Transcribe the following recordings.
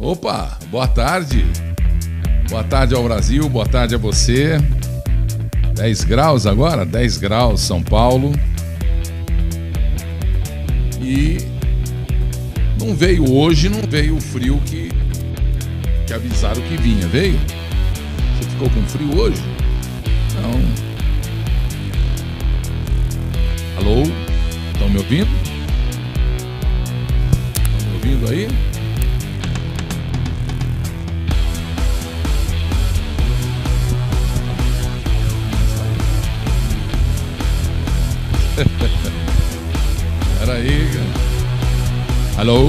Opa, boa tarde. Boa tarde ao Brasil, boa tarde a você. 10 graus agora? 10 graus, São Paulo. E não veio hoje, não veio o frio que, que avisaram que vinha, veio? Você ficou com frio hoje? Não. Alô? Estão me ouvindo? Estão me ouvindo aí? Alô?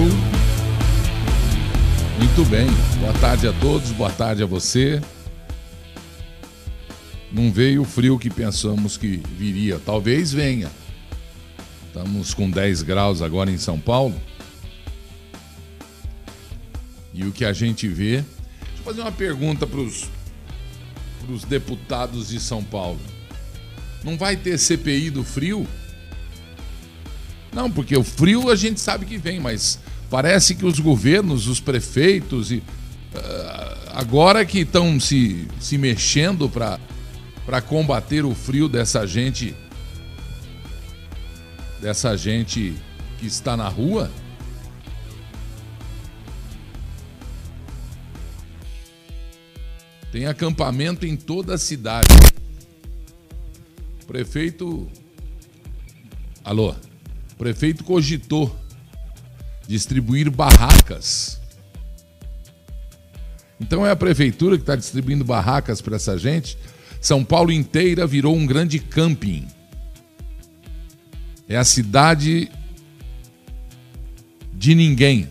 Muito bem. Boa tarde a todos, boa tarde a você. Não veio o frio que pensamos que viria. Talvez venha. Estamos com 10 graus agora em São Paulo. E o que a gente vê. Deixa eu fazer uma pergunta para os deputados de São Paulo. Não vai ter CPI do frio? Não, porque o frio a gente sabe que vem, mas parece que os governos, os prefeitos, e, uh, agora que estão se, se mexendo para combater o frio dessa gente, dessa gente que está na rua. Tem acampamento em toda a cidade. Prefeito. Alô? O prefeito cogitou distribuir barracas. Então é a prefeitura que está distribuindo barracas para essa gente. São Paulo inteira virou um grande camping. É a cidade de ninguém.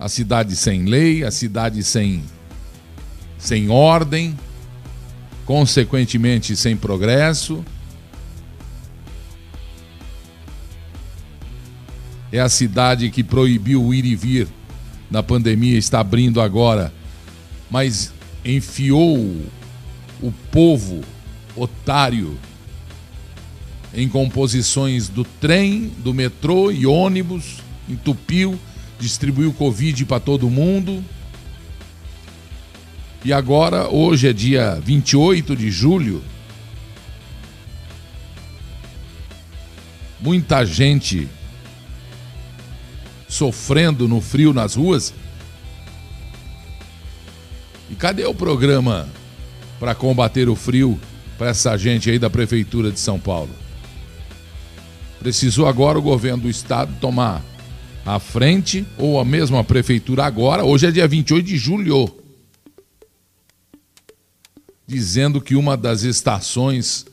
A cidade sem lei, a cidade sem, sem ordem, consequentemente sem progresso. É a cidade que proibiu o ir e vir na pandemia, está abrindo agora, mas enfiou o povo otário em composições do trem, do metrô e ônibus, entupiu, distribuiu Covid para todo mundo. E agora, hoje é dia 28 de julho, muita gente sofrendo no frio nas ruas. E cadê o programa para combater o frio para essa gente aí da Prefeitura de São Paulo? Precisou agora o governo do estado tomar a frente ou a mesma prefeitura agora, hoje é dia 28 de julho, dizendo que uma das estações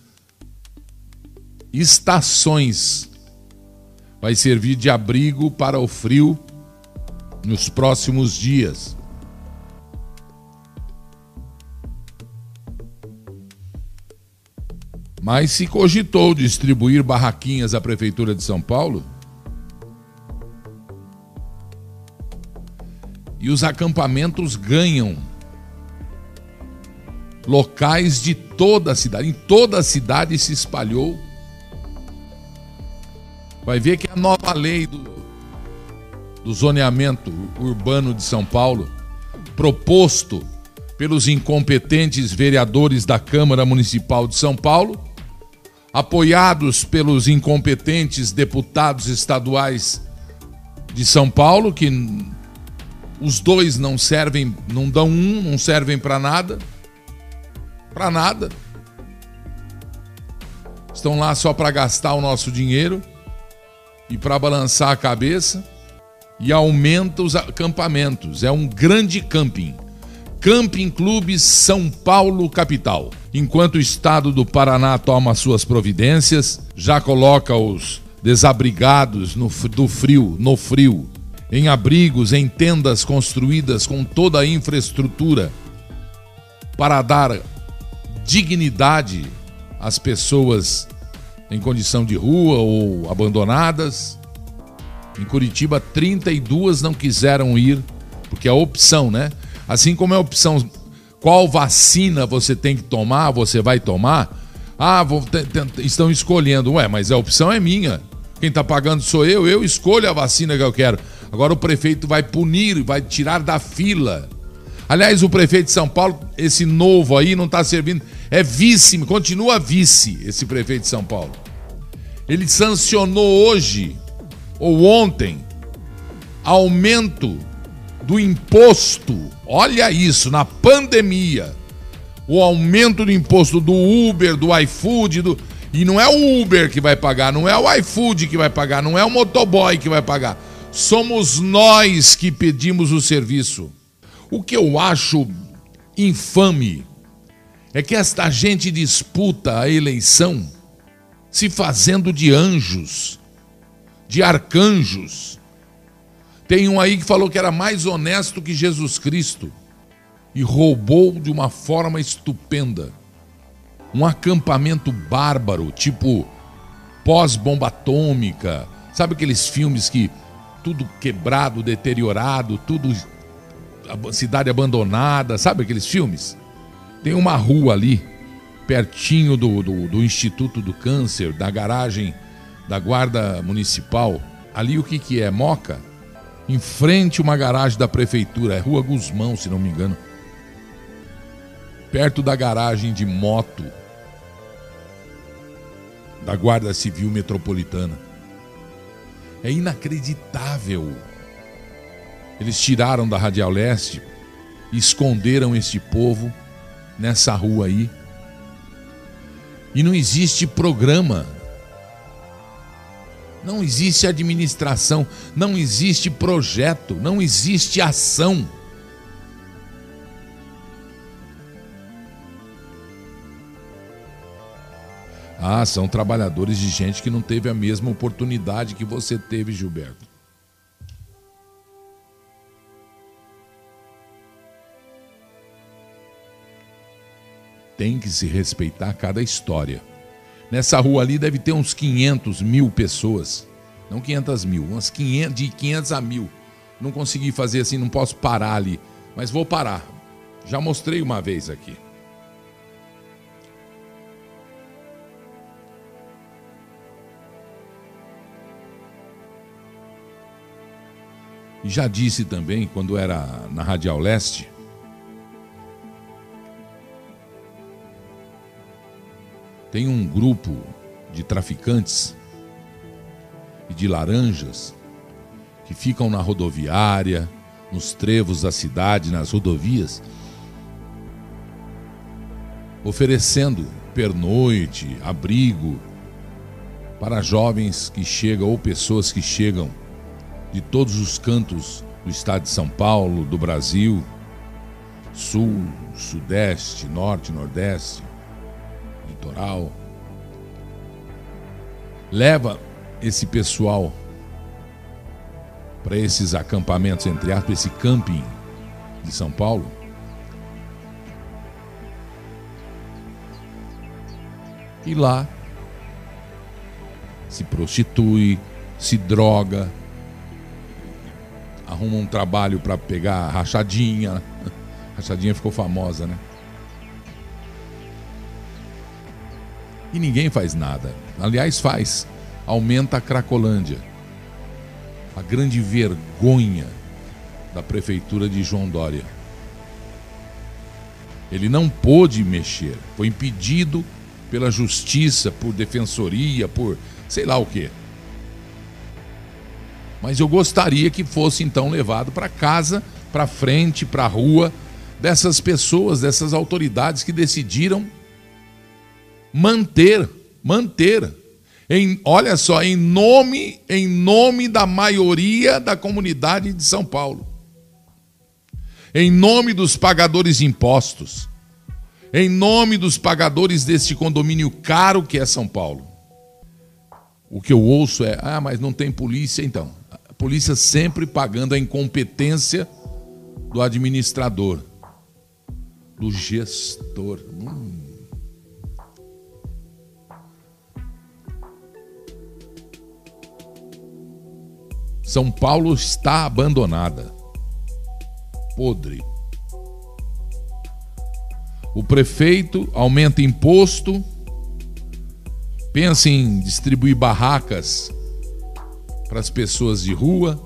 estações vai servir de abrigo para o frio nos próximos dias. Mas se cogitou distribuir barraquinhas à Prefeitura de São Paulo, e os acampamentos ganham locais de toda a cidade. Em toda a cidade se espalhou vai ver que a nova lei do, do zoneamento urbano de São Paulo, proposto pelos incompetentes vereadores da Câmara Municipal de São Paulo, apoiados pelos incompetentes deputados estaduais de São Paulo, que os dois não servem, não dão um, não servem para nada. Para nada. Estão lá só para gastar o nosso dinheiro e para balançar a cabeça e aumenta os acampamentos. É um grande camping. Camping Clube São Paulo Capital. Enquanto o estado do Paraná toma suas providências, já coloca os desabrigados no, do frio, no frio, em abrigos, em tendas construídas com toda a infraestrutura para dar dignidade às pessoas em condição de rua ou abandonadas. Em Curitiba, 32 não quiseram ir, porque é opção, né? Assim como é opção qual vacina você tem que tomar, você vai tomar. Ah, vou, estão escolhendo. Ué, mas a opção é minha. Quem está pagando sou eu, eu escolho a vacina que eu quero. Agora o prefeito vai punir, vai tirar da fila. Aliás, o prefeito de São Paulo, esse novo aí, não está servindo. É vice, continua vice, esse prefeito de São Paulo. Ele sancionou hoje, ou ontem, aumento do imposto. Olha isso, na pandemia. O aumento do imposto do Uber, do iFood, do. E não é o Uber que vai pagar, não é o iFood que vai pagar, não é o motoboy que vai pagar. Somos nós que pedimos o serviço. O que eu acho infame é que esta gente disputa a eleição se fazendo de anjos, de arcanjos. Tem um aí que falou que era mais honesto que Jesus Cristo e roubou de uma forma estupenda. Um acampamento bárbaro, tipo pós-bomba atômica. Sabe aqueles filmes que tudo quebrado, deteriorado, tudo cidade abandonada, sabe aqueles filmes? Tem uma rua ali, pertinho do, do, do Instituto do Câncer, da garagem da Guarda Municipal. Ali o que, que é? Moca? Em frente uma garagem da prefeitura, é Rua Guzmão, se não me engano. Perto da garagem de moto da Guarda Civil Metropolitana. É inacreditável. Eles tiraram da Radial Leste esconderam este povo nessa rua aí. E não existe programa. Não existe administração, não existe projeto, não existe ação. Ah, são trabalhadores de gente que não teve a mesma oportunidade que você teve, Gilberto. Tem que se respeitar cada história. Nessa rua ali deve ter uns 500 mil pessoas. Não 500 mil, umas 500, de 500 a mil. Não consegui fazer assim, não posso parar ali. Mas vou parar. Já mostrei uma vez aqui. E já disse também, quando era na Radial Leste, tem um grupo de traficantes e de laranjas que ficam na rodoviária, nos trevos da cidade, nas rodovias, oferecendo pernoite, abrigo para jovens que chegam ou pessoas que chegam de todos os cantos do estado de São Paulo, do Brasil, sul, sudeste, norte, nordeste, Leva esse pessoal para esses acampamentos, entre aspas, esse camping de São Paulo. E lá se prostitui, se droga, arruma um trabalho para pegar rachadinha. Rachadinha ficou famosa, né? E ninguém faz nada. Aliás, faz. Aumenta a Cracolândia. A grande vergonha da prefeitura de João Dória. Ele não pôde mexer. Foi impedido pela justiça, por defensoria, por sei lá o quê. Mas eu gostaria que fosse então levado para casa, para frente, para rua, dessas pessoas, dessas autoridades que decidiram manter, manter. Em, olha só, em nome, em nome da maioria da comunidade de São Paulo. Em nome dos pagadores de impostos. Em nome dos pagadores deste condomínio caro que é São Paulo. O que eu ouço é: ah, mas não tem polícia, então polícia sempre pagando a incompetência do administrador, do gestor. Hum. São Paulo está abandonada, podre. O prefeito aumenta imposto, pensa em distribuir barracas para as pessoas de rua,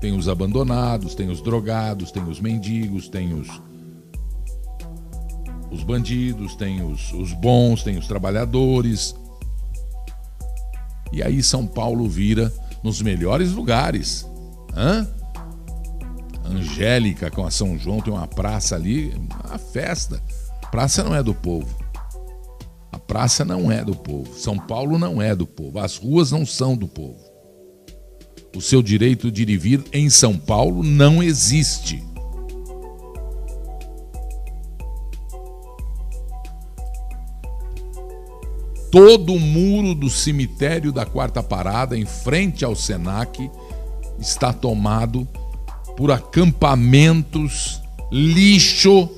Tem os abandonados, tem os drogados, tem os mendigos, tem os, os bandidos, tem os, os bons, tem os trabalhadores. E aí São Paulo vira nos melhores lugares. Hã? Angélica com a São João tem uma praça ali, uma festa. Praça não é do povo. A praça não é do povo. São Paulo não é do povo. As ruas não são do povo. O seu direito de ir e vir em São Paulo não existe. Todo o muro do cemitério da Quarta Parada, em frente ao Senac, está tomado por acampamentos, lixo,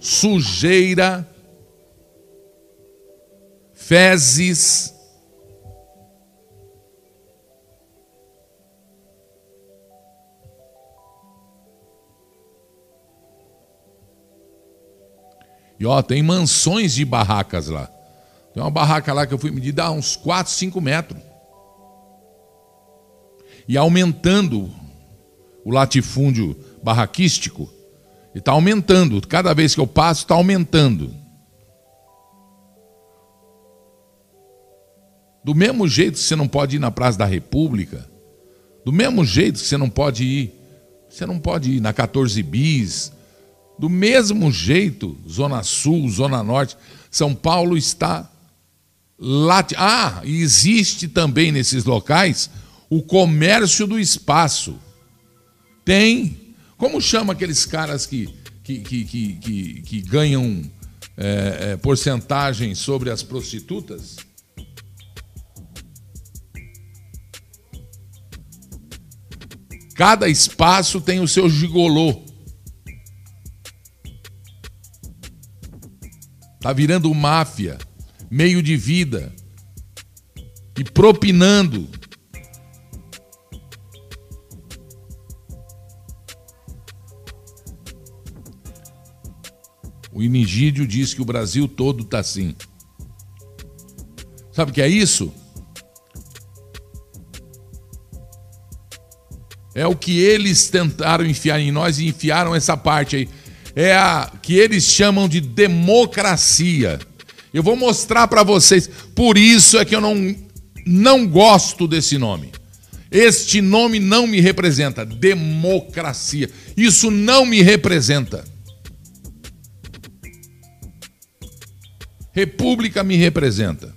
sujeira, fezes. E ó, tem mansões de barracas lá. Tem uma barraca lá que eu fui medir, dá uns 4, 5 metros. E aumentando o latifúndio barraquístico, e está aumentando. Cada vez que eu passo, está aumentando. Do mesmo jeito que você não pode ir na Praça da República, do mesmo jeito que você não pode ir, você não pode ir na 14 bis, do mesmo jeito, Zona Sul, Zona Norte, São Paulo está lá. Ah, existe também nesses locais o comércio do espaço. Tem. Como chama aqueles caras que, que, que, que, que, que ganham é, é, porcentagem sobre as prostitutas? Cada espaço tem o seu gigolô. Tá virando máfia, meio de vida e propinando. O Inigídio diz que o Brasil todo está assim. Sabe o que é isso? É o que eles tentaram enfiar em nós e enfiaram essa parte aí. É a que eles chamam de democracia. Eu vou mostrar para vocês. Por isso é que eu não, não gosto desse nome. Este nome não me representa. Democracia. Isso não me representa. República me representa.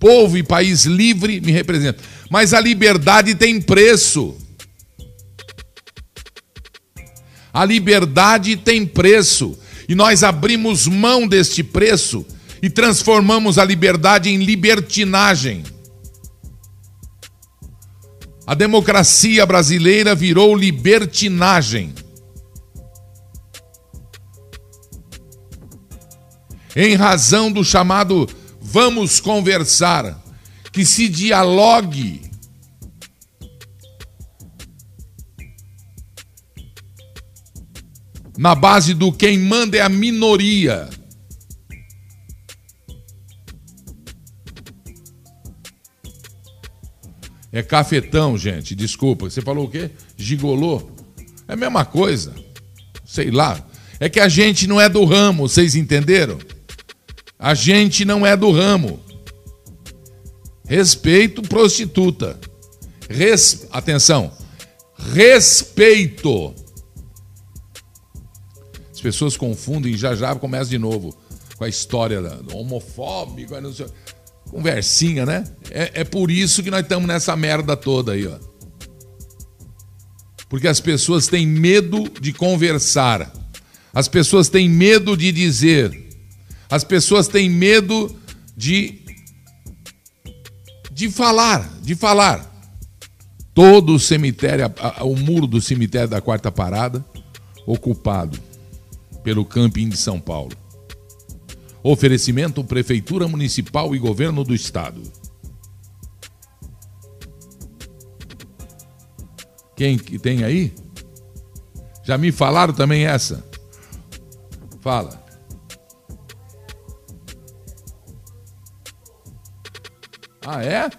Povo e país livre me representa. Mas a liberdade tem preço. A liberdade tem preço. E nós abrimos mão deste preço e transformamos a liberdade em libertinagem. A democracia brasileira virou libertinagem. Em razão do chamado vamos conversar, que se dialogue. Na base do quem manda é a minoria. É cafetão, gente, desculpa. Você falou o quê? Gigolô? É a mesma coisa. Sei lá. É que a gente não é do ramo, vocês entenderam? A gente não é do ramo. Respeito prostituta. Res... Atenção. Respeito. As pessoas confundem, já já começa de novo com a história do homofóbico, conversinha, né? É, é por isso que nós estamos nessa merda toda aí, ó. Porque as pessoas têm medo de conversar. As pessoas têm medo de dizer. As pessoas têm medo de de falar, de falar. Todo o cemitério, o muro do cemitério da Quarta Parada, ocupado pelo camping de São Paulo. Oferecimento Prefeitura Municipal e Governo do Estado. Quem que tem aí? Já me falaram também essa? Fala. Ah, é?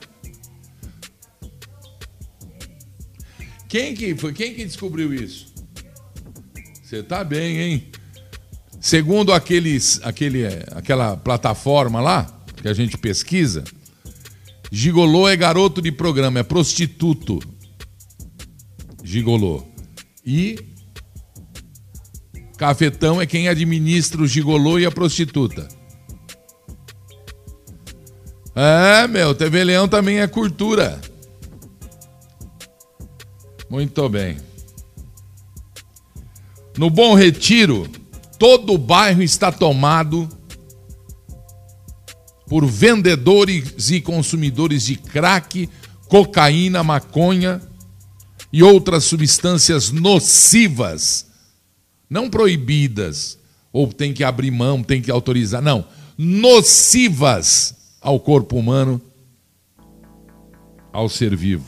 Quem que foi? Quem que descobriu isso? Você tá bem, hein? Segundo aqueles, aquele, aquela plataforma lá que a gente pesquisa, gigolô é garoto de programa, é prostituto. Gigolô. E cafetão é quem administra o gigolô e a prostituta. É, meu, TV Leão também é cultura. Muito bem. No Bom Retiro, todo o bairro está tomado por vendedores e consumidores de crack, cocaína, maconha e outras substâncias nocivas, não proibidas, ou tem que abrir mão, tem que autorizar, não, nocivas ao corpo humano, ao ser vivo.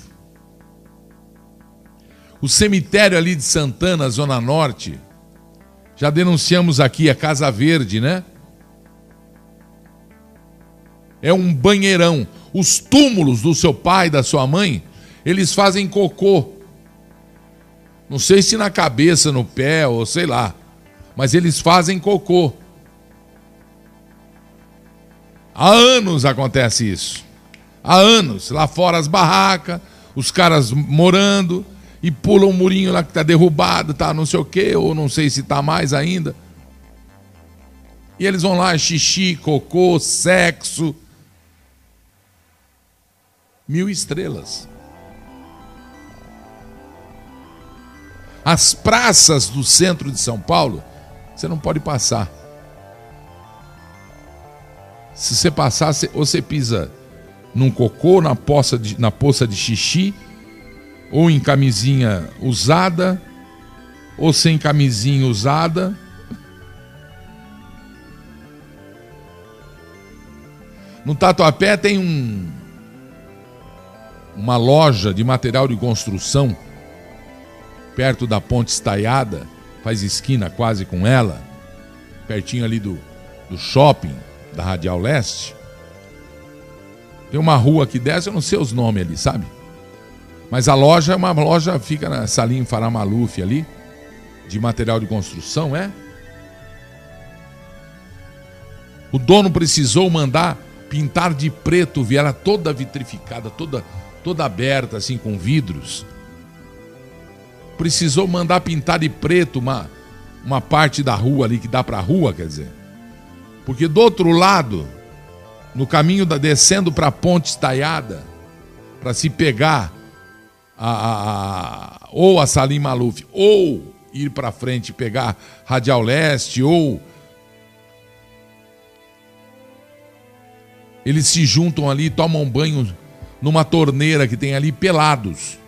O cemitério ali de Santana, Zona Norte, já denunciamos aqui a Casa Verde, né? É um banheirão. Os túmulos do seu pai, da sua mãe, eles fazem cocô. Não sei se na cabeça, no pé ou sei lá, mas eles fazem cocô. Há anos acontece isso. Há anos. Lá fora as barracas, os caras morando e pulam um murinho lá que está derrubado, tá não sei o quê, ou não sei se está mais ainda. E eles vão lá, xixi, cocô, sexo. Mil estrelas. As praças do centro de São Paulo, você não pode passar. Se você passar, você, ou você pisa num cocô, na poça de, na poça de xixi, ou em camisinha usada, ou sem camisinha usada. No Tatuapé tem um, uma loja de material de construção perto da Ponte Estaiada, faz esquina quase com ela, pertinho ali do, do shopping da Radial Leste. Tem uma rua que desce, eu não sei os nomes ali, sabe? Mas a loja é uma loja, fica na Salim Faramaluf ali, de material de construção, é? O dono precisou mandar pintar de preto, viela toda vitrificada, toda, toda aberta, assim, com vidros. Precisou mandar pintar de preto uma, uma parte da rua ali que dá para a rua, quer dizer. Porque do outro lado, no caminho da descendo para a ponte estaiada, para se pegar a, a, ou a Salim Maluf, ou ir para frente e pegar Radial Leste, ou eles se juntam ali, tomam banho numa torneira que tem ali pelados.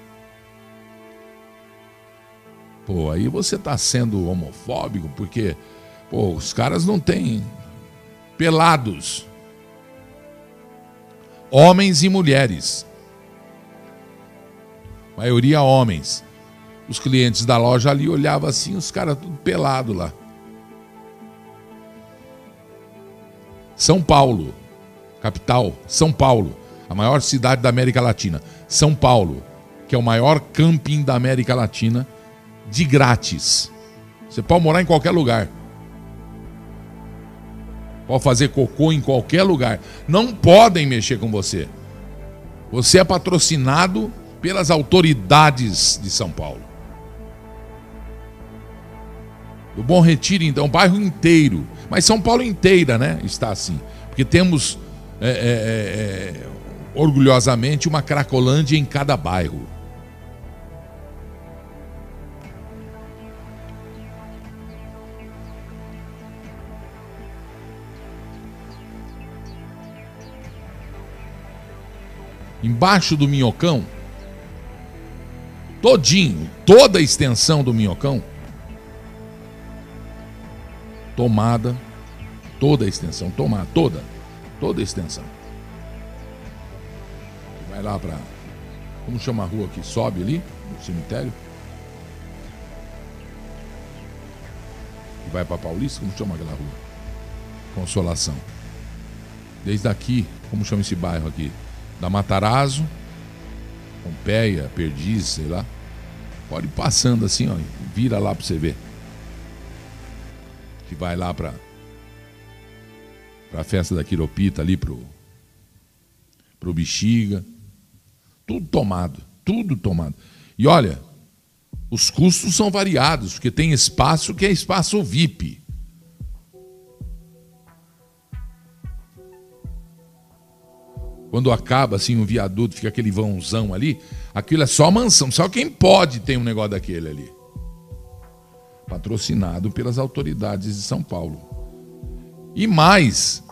Pô, aí você está sendo homofóbico porque pô, os caras não têm pelados. Homens e mulheres. Maioria homens. Os clientes da loja ali olhavam assim, os caras tudo pelado lá. São Paulo, capital, São Paulo, a maior cidade da América Latina. São Paulo, que é o maior camping da América Latina, de grátis. Você pode morar em qualquer lugar. Pode fazer cocô em qualquer lugar. Não podem mexer com você. Você é patrocinado pelas autoridades de São Paulo. Do Bom Retiro, então, o bairro inteiro. Mas São Paulo inteira, né? Está assim. Porque temos, é, é, é, é orgulhosamente, uma Cracolândia em cada bairro. embaixo do minhocão, todinho, toda a extensão do minhocão, tomada, toda a extensão, tomada, toda, toda a extensão. Vai lá para, como chama a rua que sobe ali, no cemitério? Vai para Paulista, como chama aquela rua? Consolação. Desde aqui, como chama esse bairro aqui? da Matarazzo, Pompeia, Perdiz, sei lá, Pode ir passando assim, ó. Vira lá para você ver. Que vai lá para para a festa da Quiropita ali pro pro Bexiga. Tudo tomado, tudo tomado. E olha, os custos são variados, porque tem espaço que é espaço VIP. Quando acaba assim um viaduto, fica aquele vãozão ali, aquilo é só mansão. Só quem pode ter um negócio daquele ali. Patrocinado pelas autoridades de São Paulo. E mais,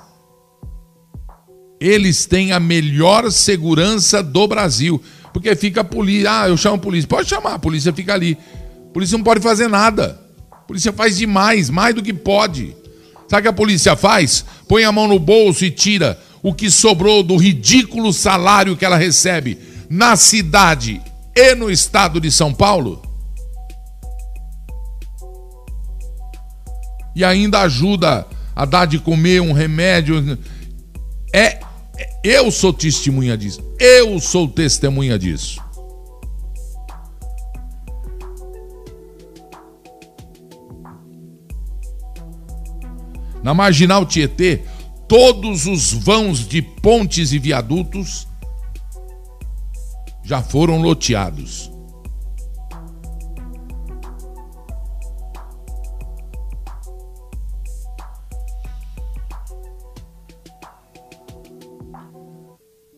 eles têm a melhor segurança do Brasil. Porque fica a polícia. Ah, eu chamo a polícia. Pode chamar, a polícia fica ali. A polícia não pode fazer nada. A polícia faz demais, mais do que pode. Sabe o que a polícia faz? Põe a mão no bolso e tira o que sobrou do ridículo salário que ela recebe na cidade e no estado de São Paulo? E ainda ajuda a dar de comer um remédio. É, eu sou testemunha disso. Eu sou testemunha disso. Na marginal Tietê, todos os vãos de pontes e viadutos já foram loteados.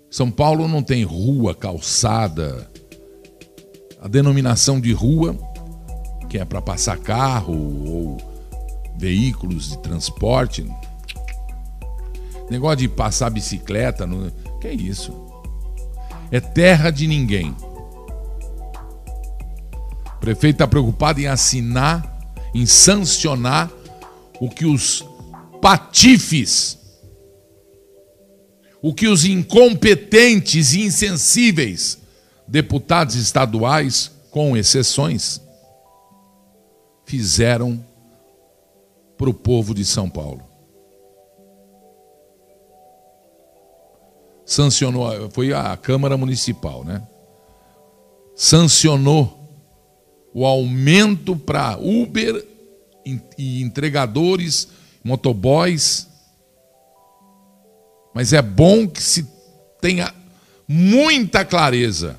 São Paulo não tem rua, calçada. A denominação de rua, que é para passar carro ou veículos de transporte, Negócio de passar bicicleta, no... que é isso? É terra de ninguém. O prefeito está preocupado em assinar, em sancionar o que os patifes, o que os incompetentes e insensíveis deputados estaduais, com exceções, fizeram para o povo de São Paulo. Sancionou, foi a Câmara Municipal, né? Sancionou o aumento para Uber e entregadores, motoboys. Mas é bom que se tenha muita clareza.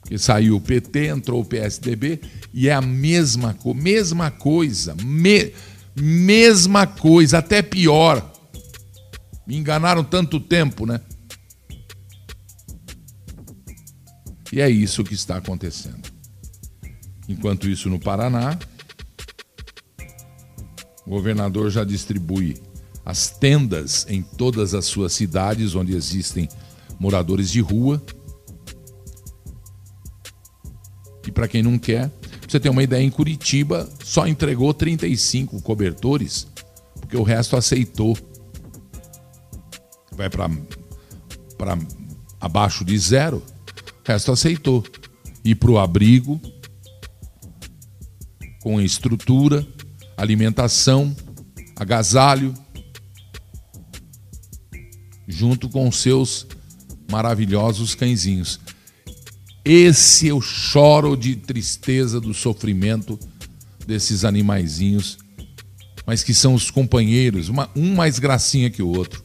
Porque saiu o PT, entrou o PSDB e é a mesma, mesma coisa, me, mesma coisa, até pior. Me enganaram tanto tempo, né? E é isso que está acontecendo. Enquanto isso, no Paraná, o governador já distribui as tendas em todas as suas cidades onde existem moradores de rua. E para quem não quer, Pra você ter uma ideia, em Curitiba só entregou 35 cobertores, porque o resto aceitou. Vai para abaixo de zero, o resto aceitou. E para o abrigo, com estrutura, alimentação, agasalho, junto com seus maravilhosos cãezinhos. Esse eu choro de tristeza do sofrimento desses animaizinhos, mas que são os companheiros, uma, um mais gracinha que o outro.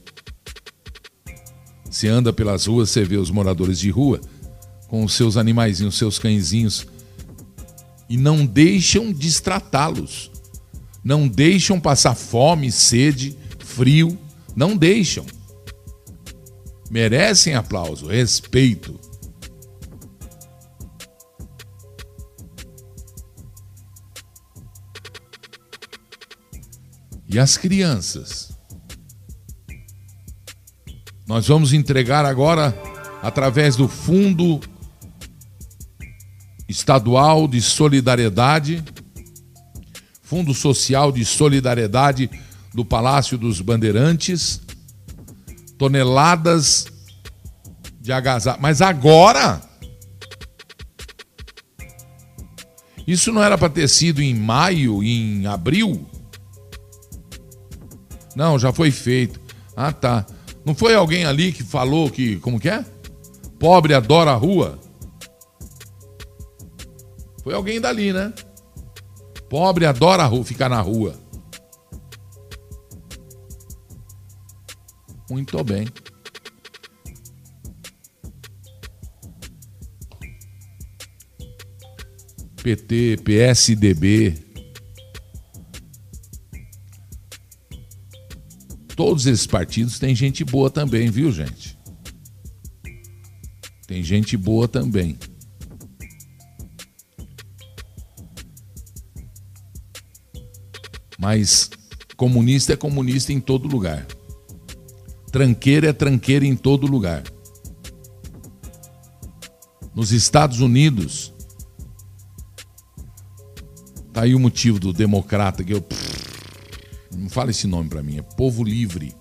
Você anda pelas ruas, você vê os moradores de rua com os seus animaizinhos, seus cãezinhos, e não deixam destratá-los. Não deixam passar fome, sede, frio, não deixam. Merecem aplauso, respeito. E as crianças? Nós vamos entregar agora, através do Fundo Estadual de Solidariedade, Fundo Social de Solidariedade do Palácio dos Bandeirantes, toneladas de agasalho. Mas agora. Isso não era para ter sido em maio, em abril? Não, já foi feito. Ah, tá. Não foi alguém ali que falou que, como que é? Pobre adora a rua? Foi alguém dali, né? Pobre adora rua, ficar na rua. Muito bem. PT, PSDB. Todos esses partidos têm gente boa também, viu, gente? Tem gente boa também. Mas comunista é comunista em todo lugar. Tranqueira é tranqueira em todo lugar. Nos Estados Unidos, Tá aí o motivo do democrata que eu não fala esse nome para mim, é povo livre.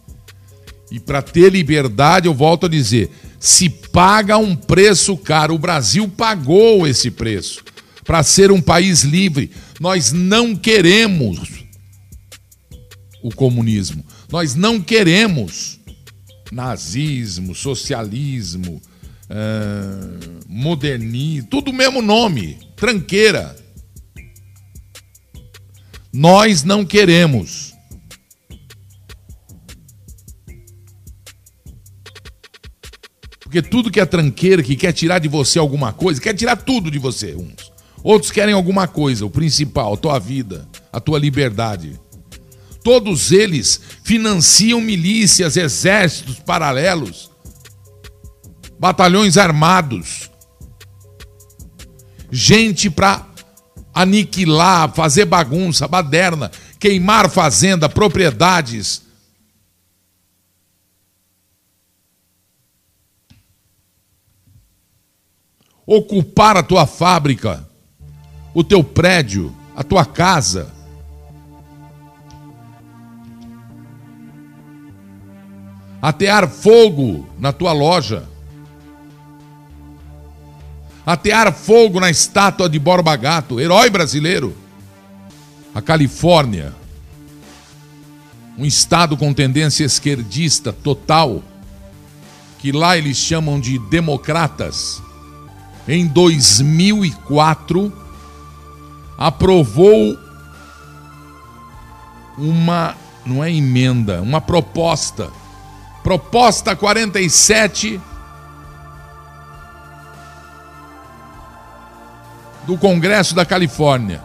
E para ter liberdade, eu volto a dizer, se paga um preço caro. O Brasil pagou esse preço para ser um país livre. Nós não queremos o comunismo. Nós não queremos nazismo, socialismo, uh, modernismo, tudo o mesmo nome, tranqueira. Nós não queremos. Porque tudo que é tranqueira, que quer tirar de você alguma coisa, quer tirar tudo de você, uns. Outros querem alguma coisa, o principal, a tua vida, a tua liberdade. Todos eles financiam milícias, exércitos paralelos, batalhões armados, gente para aniquilar, fazer bagunça, baderna, queimar fazenda, propriedades. Ocupar a tua fábrica, o teu prédio, a tua casa. Atear fogo na tua loja atear fogo na estátua de Borba Gato, herói brasileiro. A Califórnia, um estado com tendência esquerdista total, que lá eles chamam de democratas, em 2004 aprovou uma, não é emenda, uma proposta, proposta 47 do Congresso da Califórnia.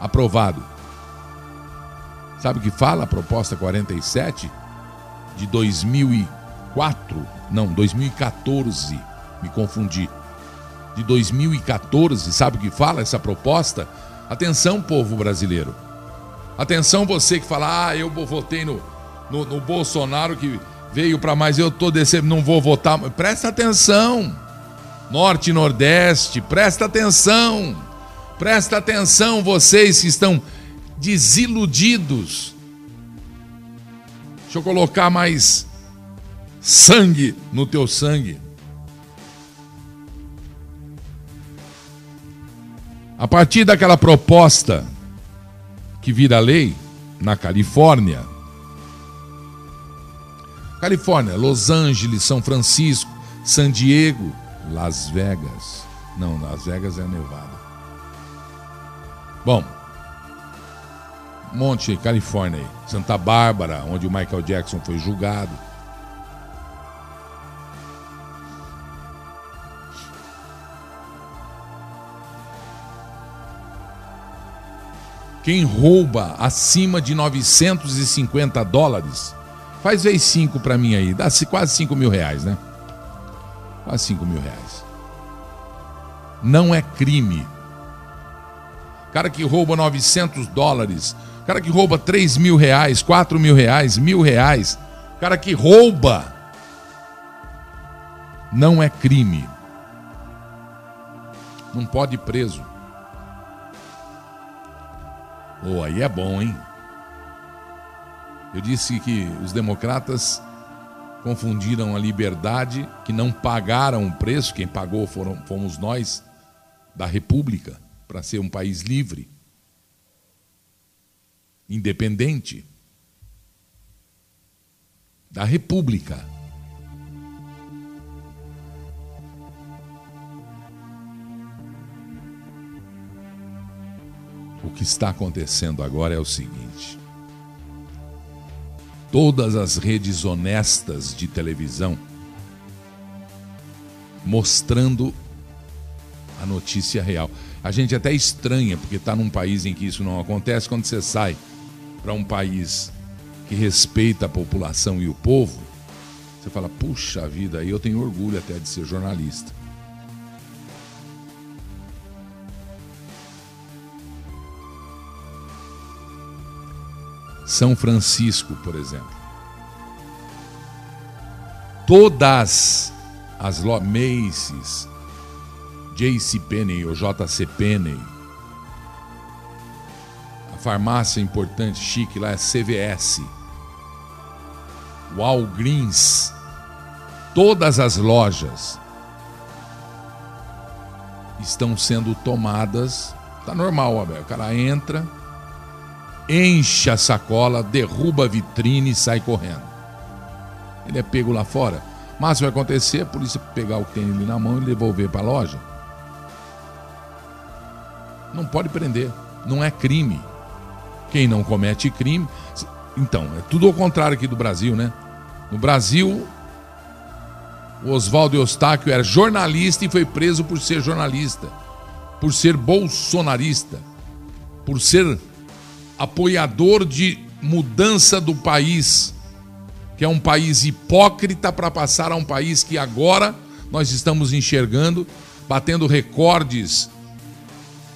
Aprovado. Sabe o que fala a proposta 47 de 2004? Não, 2014. Me confundi. De 2014, sabe o que fala essa proposta? Atenção, povo brasileiro. Atenção, você que fala, ah, eu votei no, no, no Bolsonaro que veio para mais, eu tô descendo, não vou votar. Presta atenção. Norte e Nordeste, presta atenção. Presta atenção vocês que estão desiludidos. Deixa eu colocar mais sangue no teu sangue. A partir daquela proposta que vira lei na Califórnia, Califórnia, Los Angeles, São Francisco, San Diego, Las Vegas. Não, Las Vegas é Nevada. Bom, Monte, Califórnia, Santa Bárbara, onde o Michael Jackson foi julgado. Quem rouba acima de 950 dólares, faz vezes 5 para mim aí, dá quase 5 mil reais, né? Quase 5 mil reais. Não é crime. Cara que rouba 900 dólares, cara que rouba 3 mil reais, 4 mil reais, mil reais, cara que rouba, não é crime. Não pode ir preso. Oh, aí é bom, hein? Eu disse que os democratas confundiram a liberdade, que não pagaram o preço, quem pagou foram, fomos nós, da República, para ser um país livre, independente. da República. O que está acontecendo agora é o seguinte: todas as redes honestas de televisão mostrando a notícia real. A gente até estranha, porque está num país em que isso não acontece, quando você sai para um país que respeita a população e o povo, você fala, puxa vida, eu tenho orgulho até de ser jornalista. São Francisco, por exemplo. Todas as Macy's, JC Penney ou JC Penney, a farmácia importante, chique lá é CVS, Walgreens, todas as lojas estão sendo tomadas. Tá normal, Abel. O cara entra, enche a sacola, derruba a vitrine e sai correndo. Ele é pego lá fora. Mas vai acontecer a polícia pegar o que tem ali na mão e devolver para a loja. Não pode prender. Não é crime. Quem não comete crime. Então, é tudo ao contrário aqui do Brasil, né? No Brasil, o Oswaldo Eustáquio era jornalista e foi preso por ser jornalista, por ser bolsonarista, por ser apoiador de mudança do país, que é um país hipócrita para passar a um país que agora nós estamos enxergando, batendo recordes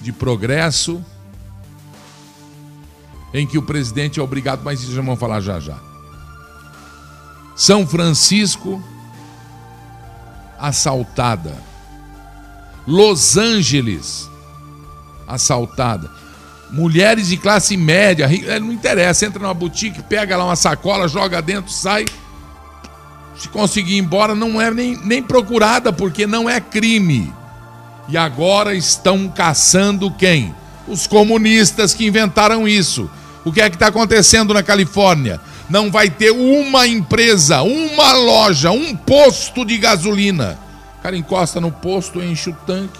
de progresso, em que o presidente é obrigado, mas isso já vamos falar já já. São Francisco assaltada. Los Angeles assaltada. Mulheres de classe média, é, não interessa, entra numa boutique, pega lá uma sacola, joga dentro, sai. Se conseguir ir embora, não é nem, nem procurada, porque não é crime. E agora estão caçando quem? Os comunistas que inventaram isso. O que é que está acontecendo na Califórnia? Não vai ter uma empresa, uma loja, um posto de gasolina. O cara encosta no posto, enche o tanque.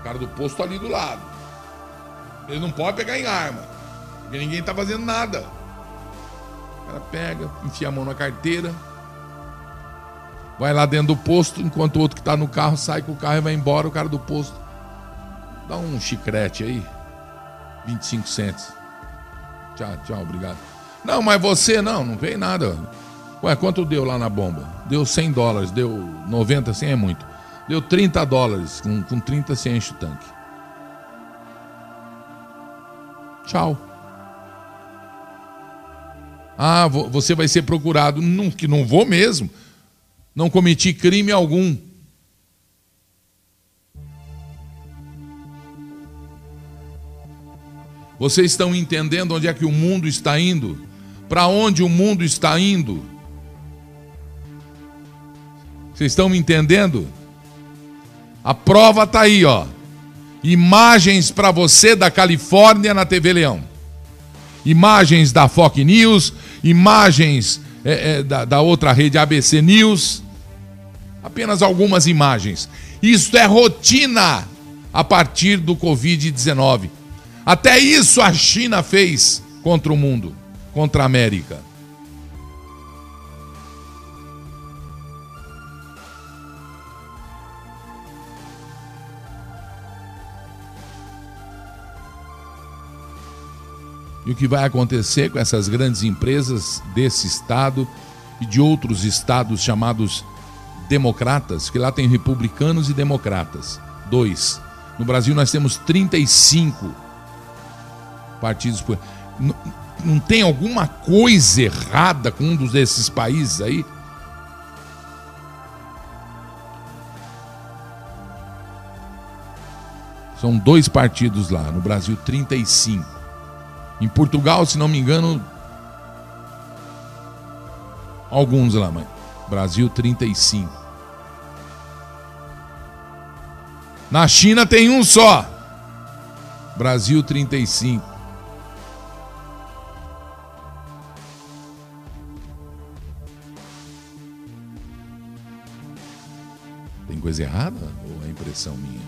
O cara do posto ali do lado. Ele não pode pegar em arma. Porque ninguém está fazendo nada. O cara pega, enfia a mão na carteira. Vai lá dentro do posto, enquanto o outro que está no carro sai com o carro e vai embora. O cara do posto dá um chicrete aí. 25 centos. Tchau, tchau, obrigado. Não, mas você não, não veio nada. Ué, quanto deu lá na bomba? Deu 100 dólares, deu 90, 100 é muito. Deu 30 dólares, com, com 30 você enche o tanque. Tchau. Ah, você vai ser procurado. Não, que não vou mesmo. Não cometi crime algum. Vocês estão entendendo onde é que o mundo está indo? Para onde o mundo está indo? Vocês estão me entendendo? A prova está aí, ó imagens para você da Califórnia na TV Leão. Imagens da Fox News, imagens é, é, da, da outra rede ABC News. Apenas algumas imagens. Isso é rotina a partir do Covid-19. Até isso a China fez contra o mundo, contra a América. E o que vai acontecer com essas grandes empresas desse estado e de outros estados chamados democratas, que lá tem republicanos e democratas. Dois. No Brasil nós temos 35 partidos. Não, não tem alguma coisa errada com um desses países aí? São dois partidos lá, no Brasil 35. Em Portugal, se não me engano, alguns lá, mãe. Brasil 35. Na China tem um só. Brasil 35. Tem coisa errada ou é impressão minha?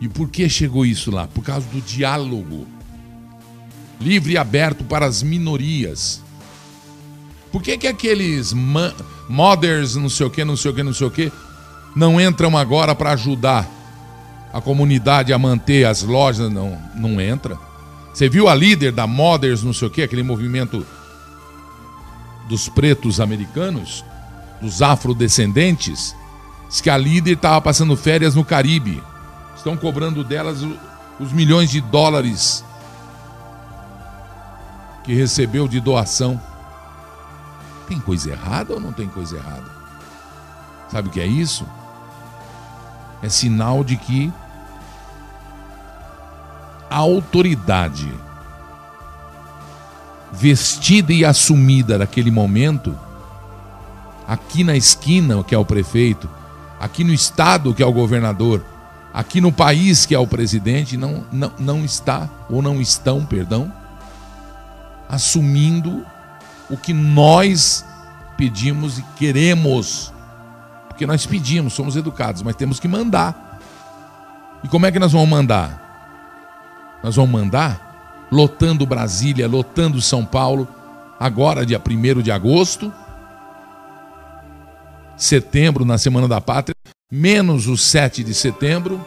E por que chegou isso lá? Por causa do diálogo livre e aberto para as minorias. Por que, que aqueles mothers, não sei o que, não sei o que, não sei o que, não entram agora para ajudar a comunidade a manter as lojas? Não, não entra. Você viu a líder da Mothers, não sei o que, aquele movimento dos pretos americanos, dos afrodescendentes? Diz que a líder estava passando férias no Caribe. Estão cobrando delas os milhões de dólares que recebeu de doação. Tem coisa errada ou não tem coisa errada? Sabe o que é isso? É sinal de que a autoridade vestida e assumida naquele momento, aqui na esquina, que é o prefeito, aqui no estado, que é o governador, aqui no país, que é o presidente, não, não, não está, ou não estão, perdão, assumindo o que nós pedimos e queremos. Porque nós pedimos, somos educados, mas temos que mandar. E como é que nós vamos mandar? Nós vamos mandar lotando Brasília, lotando São Paulo, agora, dia 1 de agosto, setembro, na Semana da Pátria, menos o 7 de setembro.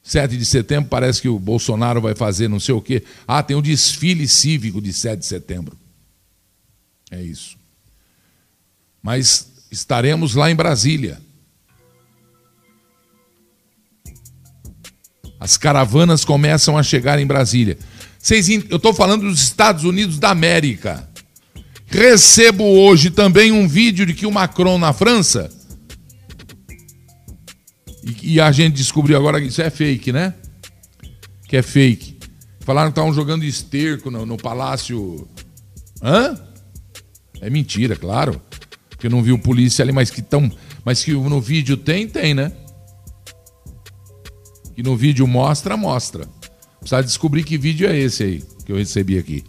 7 de setembro parece que o Bolsonaro vai fazer não sei o quê. Ah, tem um desfile cívico de 7 de setembro. É isso. Mas estaremos lá em Brasília. As caravanas começam a chegar em Brasília. Vocês, eu estou falando dos Estados Unidos da América. Recebo hoje também um vídeo de que o Macron na França. E, e a gente descobriu agora que isso é fake, né? Que é fake. Falaram que estavam jogando esterco no, no palácio. Hã? É mentira, claro. Porque não viu polícia ali, mas que tão, mas que no vídeo tem, tem, né? que no vídeo mostra, mostra. Precisa descobrir que vídeo é esse aí que eu recebi aqui.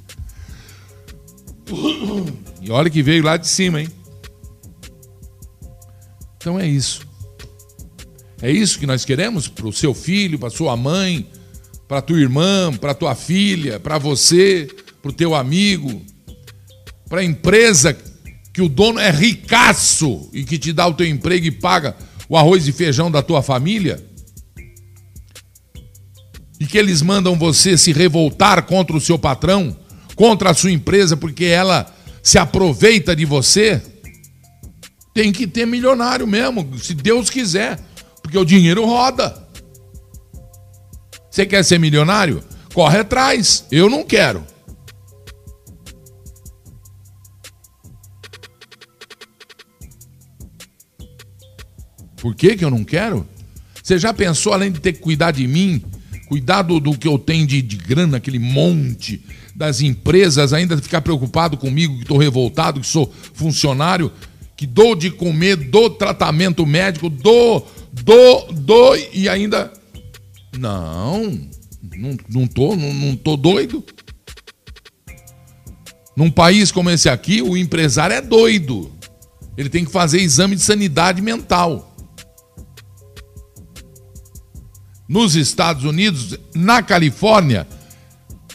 E olha que veio lá de cima, hein? Então é isso. É isso que nós queremos para o seu filho, para sua mãe, para tua irmã, para tua filha, para você, para o teu amigo, para a empresa que o dono é ricaço e que te dá o teu emprego e paga o arroz e feijão da tua família e que eles mandam você se revoltar contra o seu patrão, contra a sua empresa, porque ela se aproveita de você, tem que ter milionário mesmo, se Deus quiser, porque o dinheiro roda. Você quer ser milionário? Corre atrás. Eu não quero. Por que, que eu não quero? Você já pensou, além de ter que cuidar de mim, Cuidado do que eu tenho de, de grana, aquele monte das empresas, ainda ficar preocupado comigo, que estou revoltado, que sou funcionário, que dou de comer, dou tratamento médico, dou, dou, dou e ainda. Não, não, não, tô, não, não tô doido. Num país como esse aqui, o empresário é doido. Ele tem que fazer exame de sanidade mental. nos Estados Unidos, na Califórnia,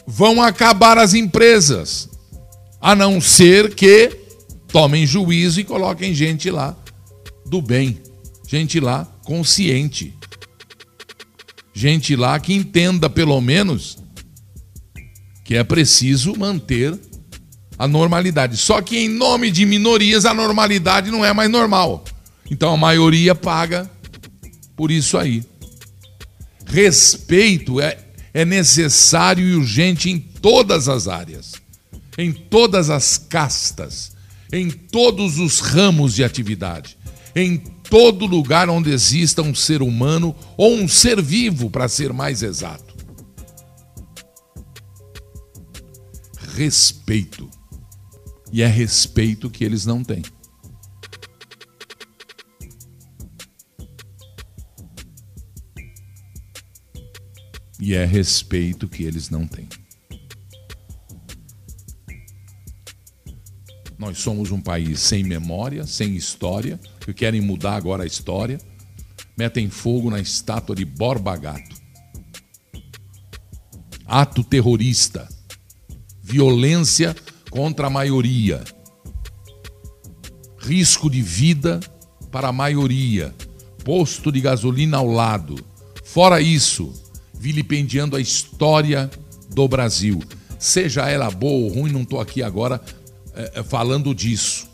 vão acabar as empresas, a não ser que tomem juízo e coloquem gente lá do bem, gente lá consciente, gente lá que entenda pelo menos que é preciso manter a normalidade. Só que em nome de minorias a normalidade não é mais normal. Então a maioria paga por isso aí. Respeito é, é necessário e urgente em todas as áreas, em todas as castas, em todos os ramos de atividade, em todo lugar onde exista um ser humano ou um ser vivo, para ser mais exato. Respeito. E é respeito que eles não têm. E é respeito que eles não têm. Nós somos um país sem memória, sem história, que querem mudar agora a história. Metem fogo na estátua de Borba Gato. Ato terrorista. Violência contra a maioria. Risco de vida para a maioria. Posto de gasolina ao lado. Fora isso, vilipendiando a história do Brasil. Seja ela boa ou ruim, não estou aqui agora é, falando disso.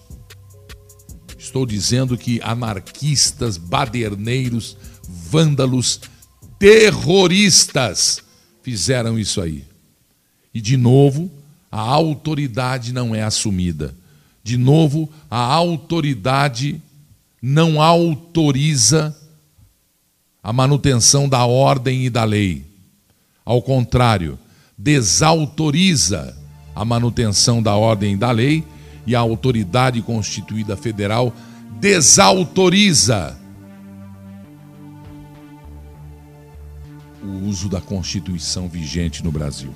Estou dizendo que anarquistas, baderneiros, vândalos, terroristas fizeram isso aí. E de novo, a autoridade não é assumida. De novo, a autoridade não autoriza a manutenção da ordem e da lei. Ao contrário, desautoriza a manutenção da ordem e da lei e a autoridade constituída federal desautoriza o uso da Constituição vigente no Brasil.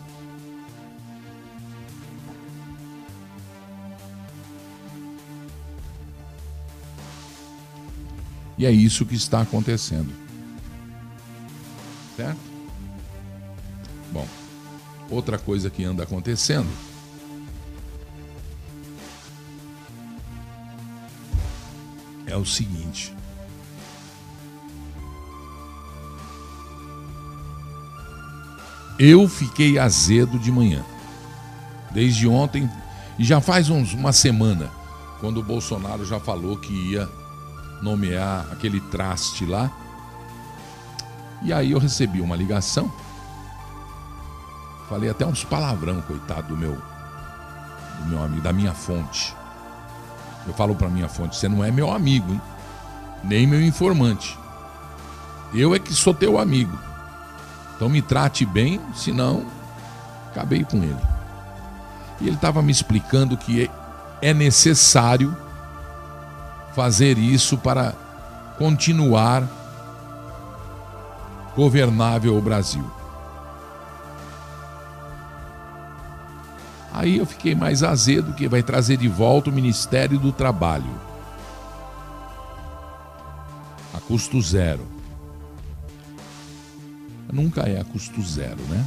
E é isso que está acontecendo. Certo? Bom, outra coisa que anda acontecendo é o seguinte. Eu fiquei azedo de manhã. Desde ontem, e já faz uns, uma semana, quando o Bolsonaro já falou que ia nomear aquele traste lá. E aí eu recebi uma ligação. Falei até uns palavrão, coitado do meu do meu amigo, da minha fonte. Eu falo para minha fonte: você não é meu amigo, hein? nem meu informante. Eu é que sou teu amigo. Então me trate bem, senão acabei com ele. E ele estava me explicando que é necessário fazer isso para continuar governável o Brasil. Aí eu fiquei mais azedo que vai trazer de volta o Ministério do Trabalho. A custo zero. Nunca é a custo zero, né?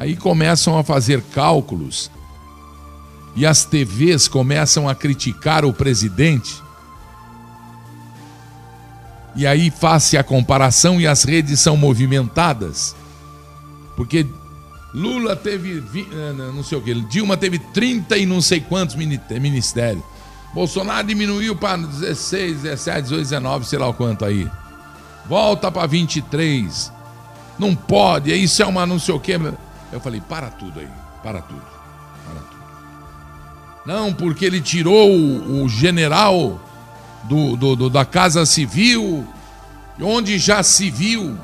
Aí começam a fazer cálculos e as TVs começam a criticar o presidente e aí faz-se a comparação e as redes são movimentadas. Porque Lula teve, eh, não sei o que, Dilma teve 30 e não sei quantos ministérios. Bolsonaro diminuiu para 16, 17, 18, 19, sei lá quanto aí. Volta para 23. Não pode, isso é uma não sei o que. Eu falei, para tudo aí, para tudo. Para tudo. Não, porque ele tirou o, general do, do, do, da Casa Civil, onde já se viu.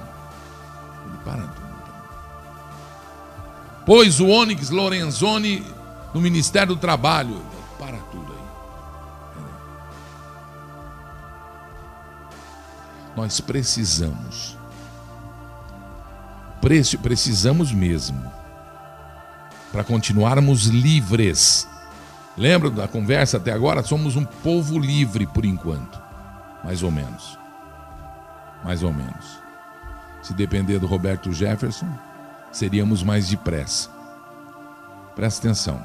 Para tudo. Pôs o Onyx Lorenzoni no Ministério do Trabalho. Para tudo aí. Nós precisamos. Precisamos mesmo. Para continuarmos livres Lembra da conversa até agora? Somos um povo livre por enquanto. Mais ou menos. Mais ou menos. Se depender do Roberto Jefferson, seríamos mais depressa. Presta atenção.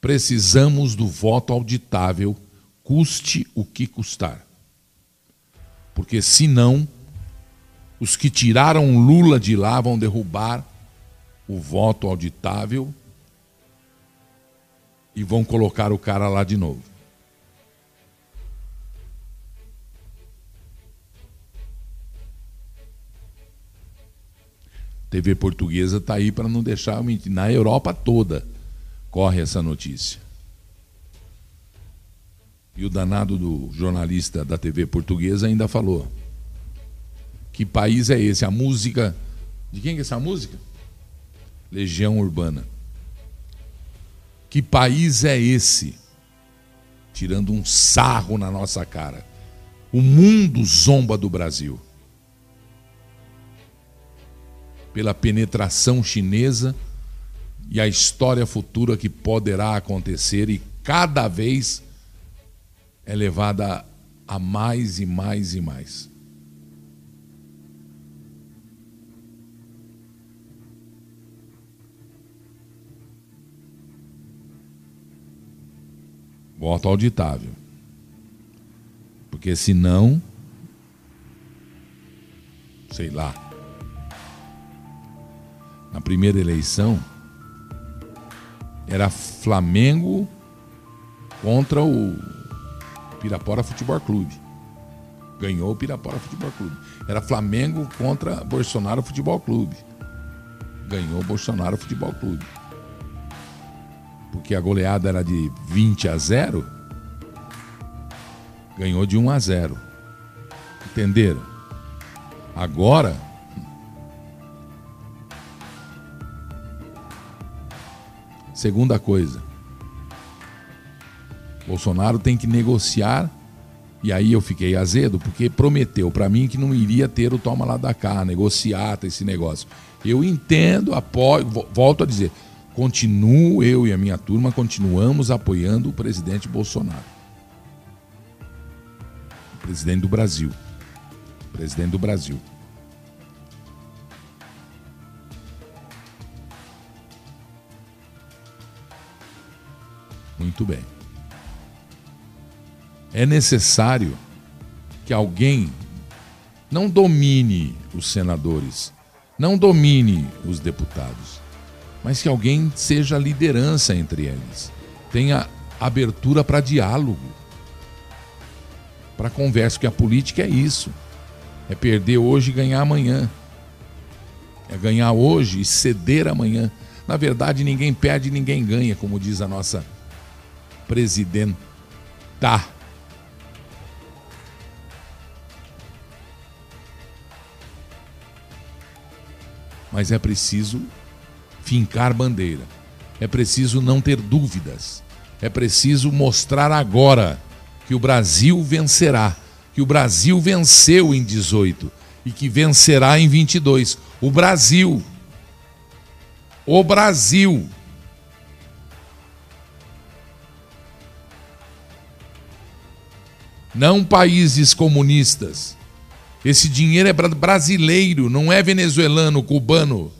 Precisamos do voto auditável, custe o que custar. Porque senão os que tiraram Lula de lá vão derrubar o voto auditável e vão colocar o cara lá de novo. TV portuguesa está aí para não deixar mentir. Na Europa toda corre essa notícia. E o danado do jornalista da TV portuguesa ainda falou: que país é esse? A música. De quem é essa música? Legião Urbana. Que país é esse? Tirando um sarro na nossa cara. O mundo zomba do Brasil. Pela penetração chinesa e a história futura que poderá acontecer e cada vez é levada a mais e mais e mais. Voto auditável. Porque senão, sei lá, na primeira eleição, era Flamengo contra o Pirapora Futebol Clube. Ganhou o Pirapora Futebol Clube. Era Flamengo contra Bolsonaro Futebol Clube. Ganhou o Bolsonaro Futebol Clube. Porque a goleada era de 20 a 0. Ganhou de 1 a 0. Entenderam? Agora Segunda coisa, Bolsonaro tem que negociar. E aí eu fiquei azedo, porque prometeu para mim que não iria ter o toma lá da cá, negociar esse negócio. Eu entendo, apoio, volto a dizer, continuo, eu e a minha turma continuamos apoiando o presidente Bolsonaro. O presidente do Brasil. O presidente do Brasil. Muito bem é necessário que alguém não domine os senadores, não domine os deputados, mas que alguém seja liderança entre eles, tenha abertura para diálogo, para conversa, porque a política é isso: é perder hoje e ganhar amanhã, é ganhar hoje e ceder amanhã. Na verdade, ninguém perde, ninguém ganha, como diz a nossa presidenta. Mas é preciso fincar bandeira. É preciso não ter dúvidas. É preciso mostrar agora que o Brasil vencerá, que o Brasil venceu em 18 e que vencerá em 22. O Brasil. O Brasil. Não países comunistas esse dinheiro é brasileiro, não é venezuelano, cubano.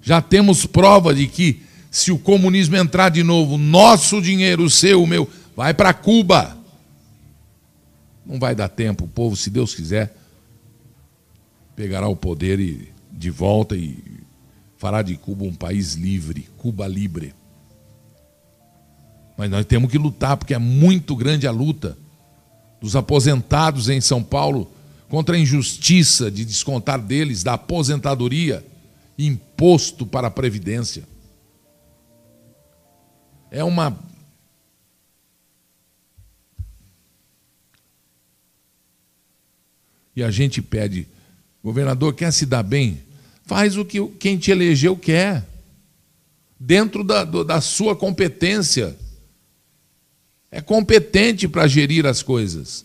Já temos prova de que se o comunismo entrar de novo, nosso dinheiro, o seu, o meu, vai para Cuba. Não vai dar tempo, o povo, se Deus quiser, pegará o poder e, de volta e fará de Cuba um país livre, Cuba livre. Mas nós temos que lutar, porque é muito grande a luta dos aposentados em São Paulo contra a injustiça de descontar deles da aposentadoria imposto para a Previdência. É uma. E a gente pede, governador, quer se dar bem? Faz o que quem te elegeu quer, dentro da, da sua competência é competente para gerir as coisas.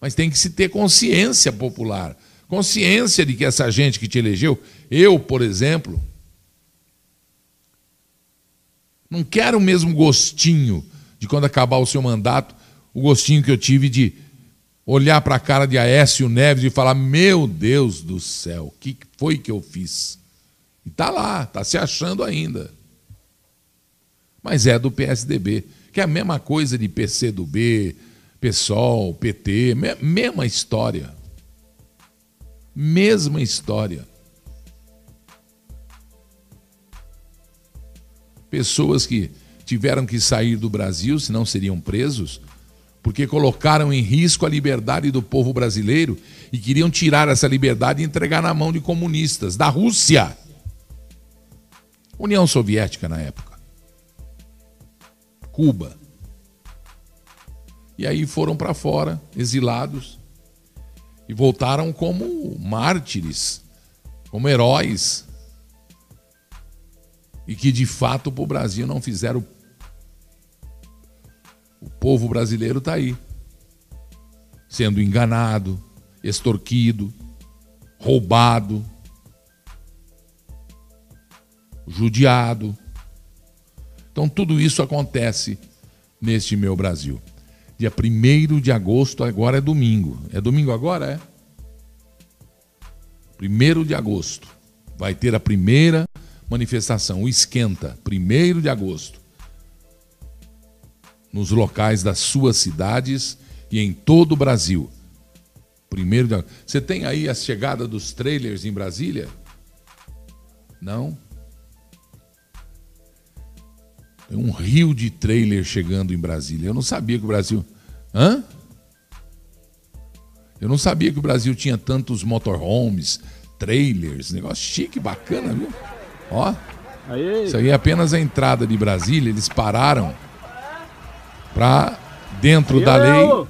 Mas tem que se ter consciência popular, consciência de que essa gente que te elegeu, eu, por exemplo, não quero o mesmo gostinho de quando acabar o seu mandato, o gostinho que eu tive de olhar para a cara de Aécio Neves e falar: Meu Deus do céu, o que foi que eu fiz? E está lá, está se achando ainda mas é do PSDB, que é a mesma coisa de PCdoB, PSOL, PT, mesma história. Mesma história. Pessoas que tiveram que sair do Brasil, senão seriam presos, porque colocaram em risco a liberdade do povo brasileiro e queriam tirar essa liberdade e entregar na mão de comunistas da Rússia. União Soviética na época. Cuba. E aí foram para fora, exilados, e voltaram como mártires, como heróis. e que de fato para o Brasil não fizeram. O povo brasileiro está aí, sendo enganado, extorquido, roubado, judiado. Então tudo isso acontece neste meu Brasil. Dia 1 de agosto, agora é domingo. É domingo agora, é? 1 de agosto. Vai ter a primeira manifestação, o Esquenta, 1 de agosto. Nos locais das suas cidades e em todo o Brasil. Primeiro de. Você tem aí a chegada dos trailers em Brasília? Não? Um rio de trailer chegando em Brasília. Eu não sabia que o Brasil. Hã? Eu não sabia que o Brasil tinha tantos motorhomes, trailers, negócio chique, bacana, viu? Ó. Aí. Isso aí é apenas a entrada de Brasília. Eles pararam para, dentro aí, da lei,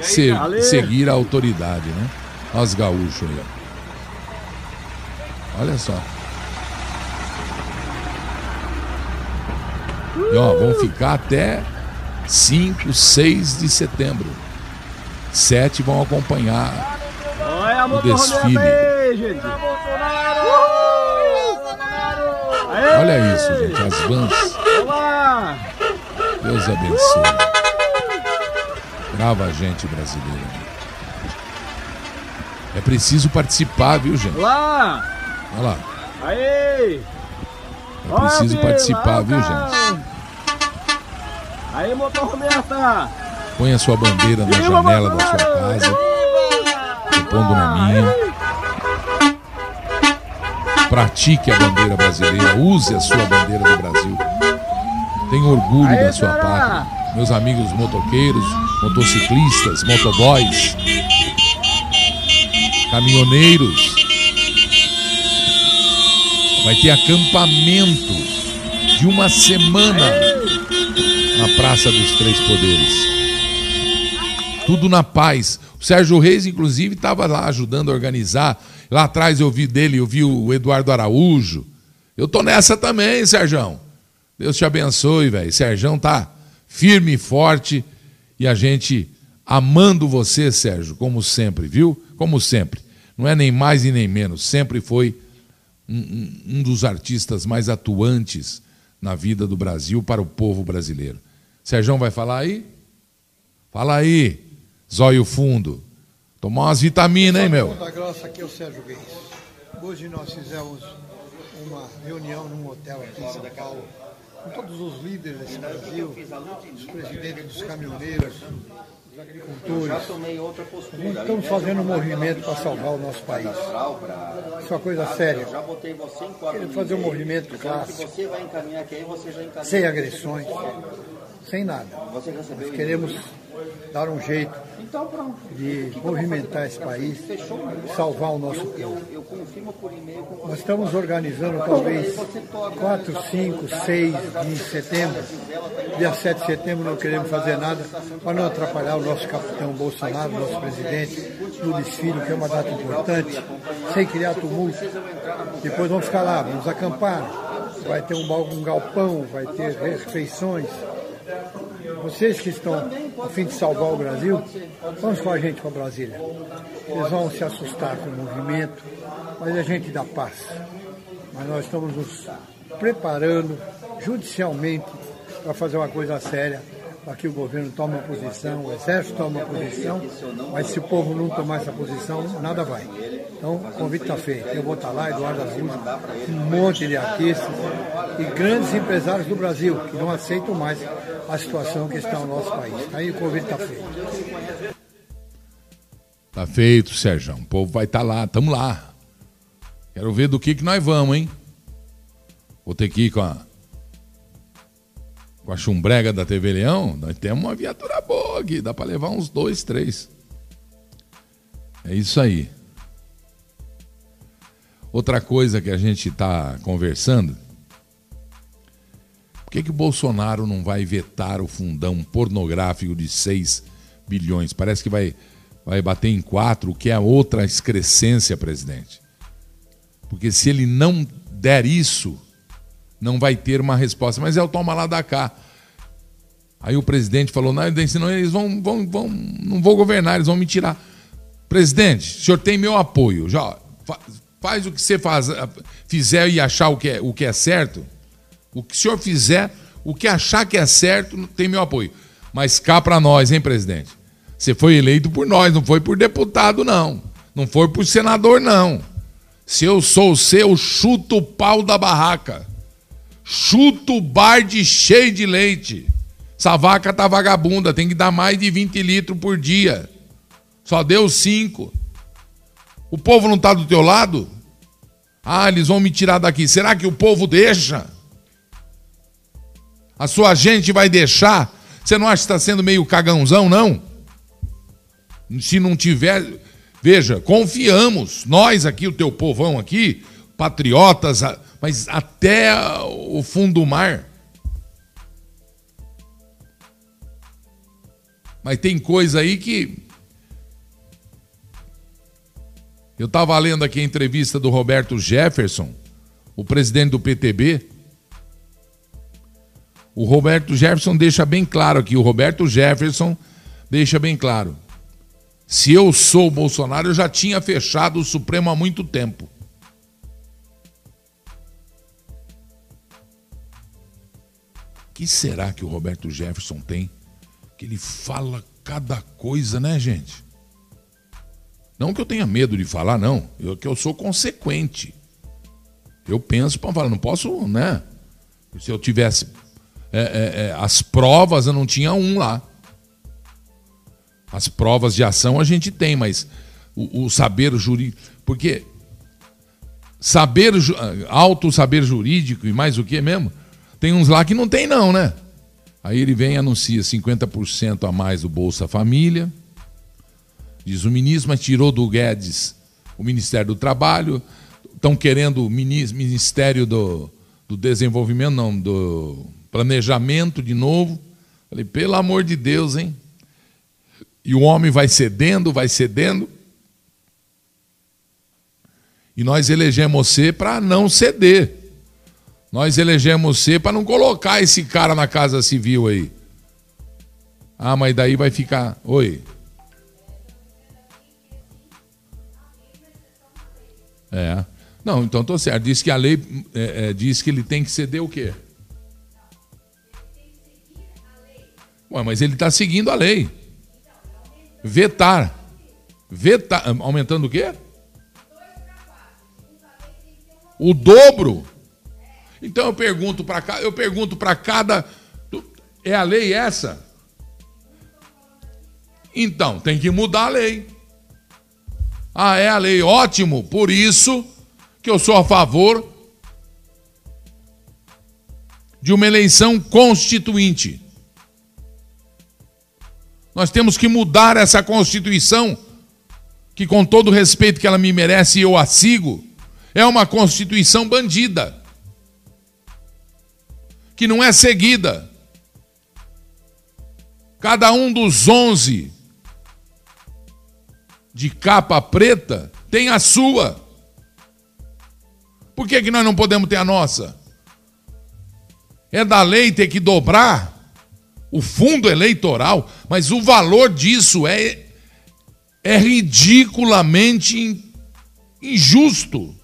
se, seguir a autoridade, né? Os gaúchos aí. Olha só. E ó, vão ficar até 5, 6 de setembro. Sete vão acompanhar o desfile. Olha isso, gente, as vans. Deus abençoe. Brava a gente brasileira. É preciso participar, viu, gente? Olha lá. Aí! É preciso participar, viu, gente? Aí, motor Roberta! Põe a sua bandeira na janela da sua casa. Tô pondo na minha. Pratique a bandeira brasileira. Use a sua bandeira do Brasil. Tenha orgulho da sua pátria. Meus amigos motoqueiros, motociclistas, motoboys, caminhoneiros. Vai ter acampamento de uma semana na Praça dos Três Poderes. Tudo na paz. O Sérgio Reis, inclusive, estava lá ajudando a organizar. Lá atrás eu vi dele, eu vi o Eduardo Araújo. Eu tô nessa também, Sérgio. Deus te abençoe, velho. Sérgio tá firme e forte e a gente amando você, Sérgio, como sempre, viu? Como sempre. Não é nem mais e nem menos. Sempre foi um, um dos artistas mais atuantes na vida do Brasil para o povo brasileiro. Sérgio vai falar aí? Fala aí, zóio fundo. Tomar umas vitaminas, hein, meu? Ponta Grossa, aqui é o Sérgio Reis. Hoje nós fizemos uma reunião num hotel aqui em São Paulo com todos os líderes desse Brasil, os presidentes dos caminhoneiros, agricultores. Estamos fazendo um movimento para salvar o nosso país. Isso é uma coisa séria. Queremos fazer um movimento clássico, sem agressões sem nada. Nós queremos dar um jeito de movimentar esse país, salvar o nosso povo. Nós estamos organizando talvez 4, 5, 6 de setembro. Dia 7 de setembro não queremos fazer nada para não atrapalhar o nosso capitão Bolsonaro, nosso presidente, no desfile, que é uma data importante, sem criar tumulto. Depois vamos ficar lá, vamos acampar. Vai ter um, um galpão, vai ter refeições vocês que estão a fim de salvar o Brasil, vamos com a gente para Brasília. Eles vão se assustar com o movimento, mas a gente dá paz. Mas nós estamos nos preparando judicialmente para fazer uma coisa séria, para que o governo tome uma posição, o exército tome uma posição, mas se o povo não tomar essa posição, nada vai. Então, o convite está feito. Eu vou estar lá, Eduardo Araújo, um monte de artistas e grandes empresários do Brasil que não aceitam mais a situação que está no nosso país. Aí o convite está feito. Tá feito, Sérgio. O povo vai estar tá lá, estamos lá. Quero ver do que, que nós vamos, hein? Vou ter que ir com a, com a chumbrega da TV Leão. Nós temos uma viatura boa aqui, dá para levar uns dois, três. É isso aí. Outra coisa que a gente está conversando por que, que o Bolsonaro não vai vetar o fundão pornográfico de 6 bilhões? Parece que vai, vai bater em 4, o que é outra excrescência, presidente. Porque se ele não der isso, não vai ter uma resposta. Mas é o toma lá da cá. Aí o presidente falou: não, senão eles vão, vão, vão, não vou governar, eles vão me tirar. Presidente, o senhor tem meu apoio. Já faz o que você faz, fizer e achar o que, é, o que é certo. O que o senhor fizer, o que achar que é certo, tem meu apoio. Mas cá para nós, hein, presidente? Você foi eleito por nós, não foi por deputado, não. Não foi por senador, não. Se eu sou o seu, chuto o pau da barraca. Chuto o bar de cheio de leite. Essa vaca tá vagabunda, tem que dar mais de 20 litros por dia. Só deu 5. O povo não tá do teu lado? Ah, eles vão me tirar daqui. Será que o povo deixa? A sua gente vai deixar? Você não acha que está sendo meio cagãozão, não? Se não tiver. Veja, confiamos, nós aqui, o teu povão aqui, patriotas, mas até o fundo do mar. Mas tem coisa aí que. Eu estava lendo aqui a entrevista do Roberto Jefferson, o presidente do PTB. O Roberto Jefferson deixa bem claro aqui, o Roberto Jefferson deixa bem claro. Se eu sou Bolsonaro, eu já tinha fechado o Supremo há muito tempo. Que será que o Roberto Jefferson tem? Que ele fala cada coisa, né, gente? Não que eu tenha medo de falar, não. Eu que eu sou consequente. Eu penso para falar, não posso, né? Se eu tivesse é, é, é, as provas, eu não tinha um lá. As provas de ação a gente tem, mas o, o saber jurídico. Porque saber, alto saber jurídico e mais o que mesmo? Tem uns lá que não tem, não, né? Aí ele vem e anuncia 50% a mais do Bolsa Família. Diz o ministro, mas tirou do Guedes o Ministério do Trabalho. Estão querendo o Ministério do, do Desenvolvimento, não, do Planejamento de novo. Falei, pelo amor de Deus, hein? E o homem vai cedendo, vai cedendo. E nós elegemos você para não ceder. Nós elegemos você para não colocar esse cara na casa civil aí. Ah, mas daí vai ficar. Oi. É. Não, então tô certo. Diz que a lei é, é, diz que ele tem que ceder o quê? Ué, mas ele está seguindo a lei. Vetar. Vetar. Aumentando o quê? O dobro. Então eu pergunto para cá, eu pergunto para cada. É a lei essa? Então, tem que mudar a lei. Ah, é a lei, ótimo. Por isso que eu sou a favor de uma eleição constituinte. Nós temos que mudar essa Constituição, que, com todo o respeito que ela me merece, eu a sigo, é uma Constituição bandida, que não é seguida. Cada um dos onze de capa preta tem a sua. Por que, que nós não podemos ter a nossa? É da lei ter que dobrar o fundo eleitoral, mas o valor disso é, é ridiculamente injusto.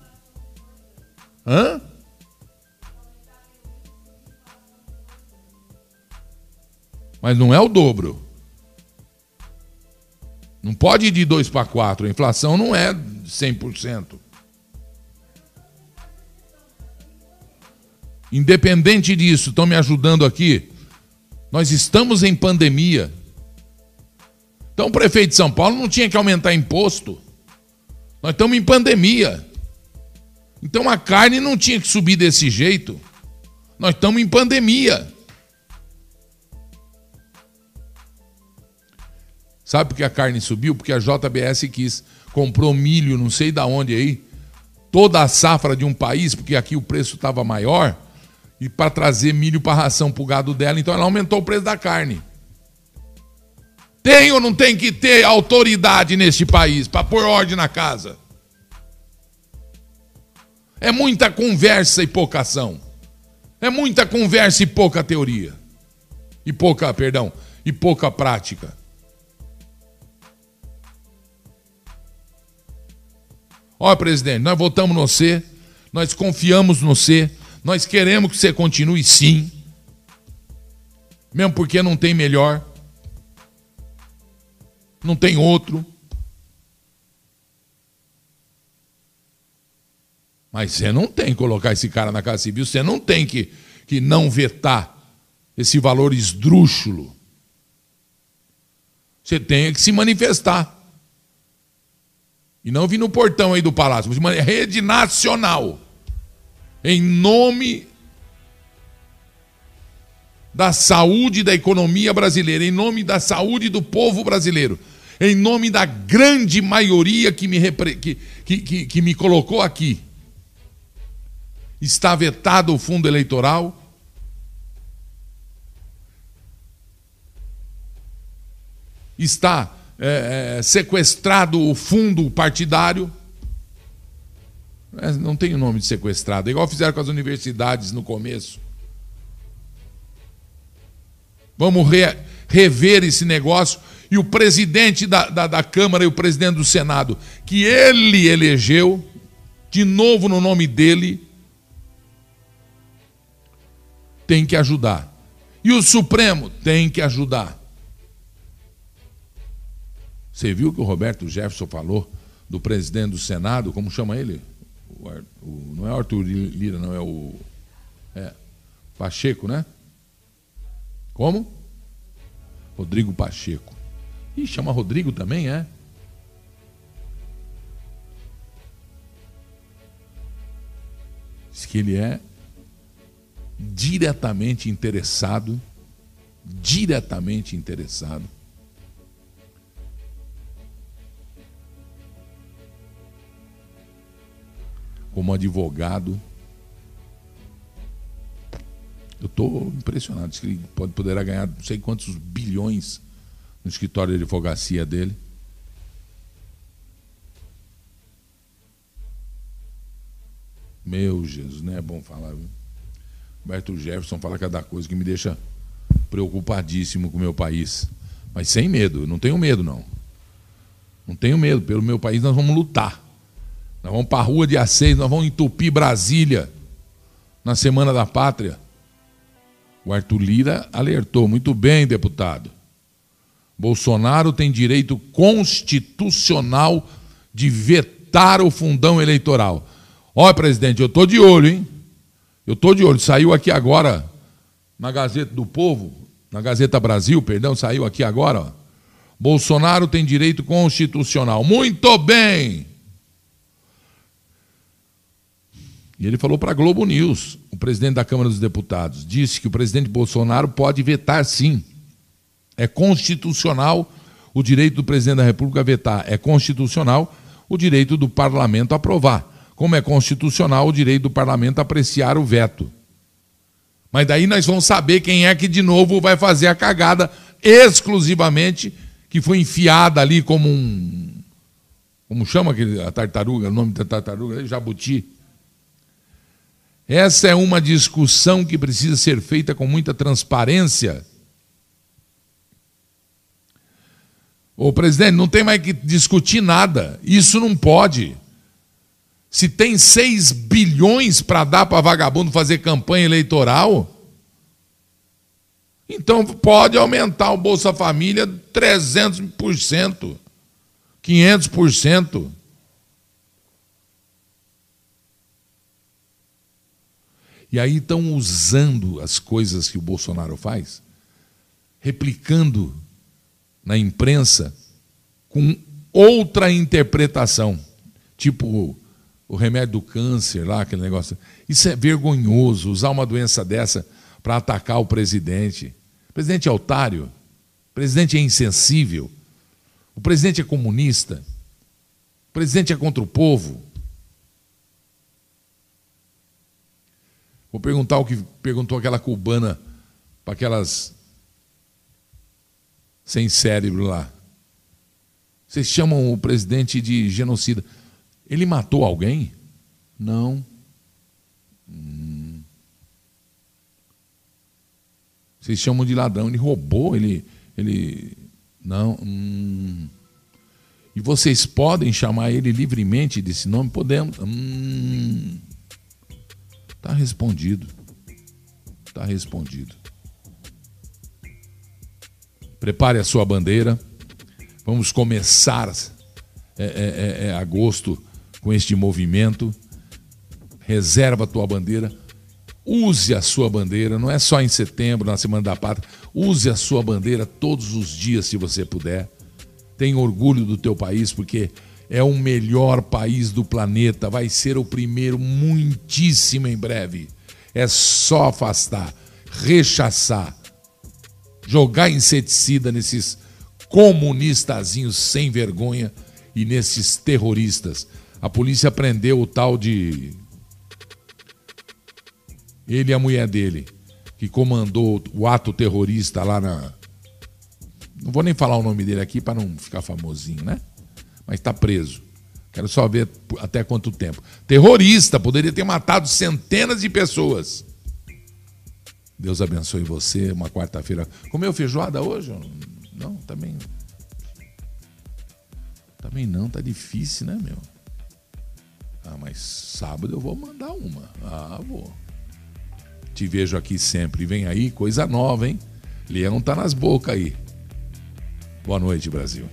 Hã? Mas não é o dobro. Não pode ir de 2 para 4. A inflação não é 100%. Independente disso, estão me ajudando aqui. Nós estamos em pandemia. Então o prefeito de São Paulo não tinha que aumentar imposto. Nós estamos em pandemia. Então a carne não tinha que subir desse jeito. Nós estamos em pandemia. Sabe por que a carne subiu? Porque a JBS quis. Comprou milho, não sei da onde aí. Toda a safra de um país, porque aqui o preço estava maior e para trazer milho para ração para o gado dela, então ela aumentou o preço da carne. Tem ou não tem que ter autoridade neste país para pôr ordem na casa? É muita conversa e pouca ação. É muita conversa e pouca teoria. E pouca, perdão, e pouca prática. Olha, presidente, nós votamos no você, nós confiamos no você, nós queremos que você continue sim. Mesmo porque não tem melhor. Não tem outro. Mas você não tem que colocar esse cara na Casa Civil, você não tem que, que não vetar esse valor esdrúxulo. Você tem que se manifestar. E não vir no portão aí do palácio. Rede nacional. Em nome da saúde da economia brasileira, em nome da saúde do povo brasileiro, em nome da grande maioria que me, que, que, que, que me colocou aqui. Está vetado o fundo eleitoral. Está é, é, sequestrado o fundo partidário. Não tem o nome de sequestrado, é igual fizeram com as universidades no começo. Vamos re, rever esse negócio. E o presidente da, da, da Câmara e o presidente do Senado, que ele elegeu, de novo no nome dele, tem que ajudar. E o Supremo tem que ajudar. Você viu que o Roberto Jefferson falou do presidente do Senado, como chama ele? O, o, não é Arthur Lira, não, é o. É, Pacheco, né? Como? Rodrigo Pacheco. Ih, chama Rodrigo também, é? Diz que ele é diretamente interessado, diretamente interessado como advogado. Eu estou impressionado. Diz que ele pode, poderá ganhar não sei quantos bilhões no escritório de advocacia dele. Meu Jesus, não é bom falar. Roberto Jefferson fala cada coisa que me deixa preocupadíssimo com o meu país. Mas sem medo, não tenho medo, não. Não tenho medo. Pelo meu país nós vamos lutar. Nós vamos para a rua dia 6, nós vamos entupir Brasília na Semana da Pátria. O Arthur Lira alertou. Muito bem, deputado. Bolsonaro tem direito constitucional de vetar o fundão eleitoral. Olha, presidente, eu estou de olho, hein? Eu estou de olho. Saiu aqui agora na Gazeta do Povo, na Gazeta Brasil, perdão, saiu aqui agora. Ó. Bolsonaro tem direito constitucional. Muito bem! E ele falou para a Globo News, o presidente da Câmara dos Deputados, disse que o presidente Bolsonaro pode vetar sim. É constitucional o direito do presidente da República vetar. É constitucional o direito do parlamento aprovar. Como é constitucional o direito do parlamento apreciar o veto. Mas daí nós vamos saber quem é que de novo vai fazer a cagada exclusivamente que foi enfiada ali como um. Como chama aquele, a tartaruga, o nome da tartaruga? Jabuti essa é uma discussão que precisa ser feita com muita transparência. O presidente, não tem mais que discutir nada. Isso não pode. Se tem 6 bilhões para dar para vagabundo fazer campanha eleitoral, então pode aumentar o Bolsa Família 300%, 500%. E aí estão usando as coisas que o Bolsonaro faz, replicando na imprensa com outra interpretação. Tipo o remédio do câncer lá, aquele negócio. Isso é vergonhoso, usar uma doença dessa para atacar o presidente. O presidente é otário, o presidente é insensível, o presidente é comunista, o presidente é contra o povo. Vou perguntar o que perguntou aquela cubana para aquelas sem cérebro lá. Vocês chamam o presidente de genocida. Ele matou alguém? Não. Hum. Vocês chamam de ladrão. Ele roubou, ele. ele não. Hum. E vocês podem chamar ele livremente desse nome? Podemos. Hum. Tá respondido. Tá respondido. Prepare a sua bandeira. Vamos começar é, é, é, é, agosto com este movimento. Reserva a tua bandeira. Use a sua bandeira, não é só em setembro, na Semana da Pátria. Use a sua bandeira todos os dias, se você puder. Tenha orgulho do teu país, porque é o melhor país do planeta. Vai ser o primeiro muitíssimo em breve. É só afastar, rechaçar, jogar inseticida nesses comunistazinhos sem vergonha e nesses terroristas. A polícia prendeu o tal de. Ele e a mulher dele, que comandou o ato terrorista lá na. Não vou nem falar o nome dele aqui para não ficar famosinho, né? Mas está preso. Quero só ver até quanto tempo. Terrorista, poderia ter matado centenas de pessoas. Deus abençoe você. Uma quarta-feira. Comeu feijoada hoje? Não, também. Também não, tá difícil, né, meu? Ah, mas sábado eu vou mandar uma. Ah, vou. Te vejo aqui sempre. Vem aí, coisa nova, hein? Leão tá nas bocas aí. Boa noite, Brasil.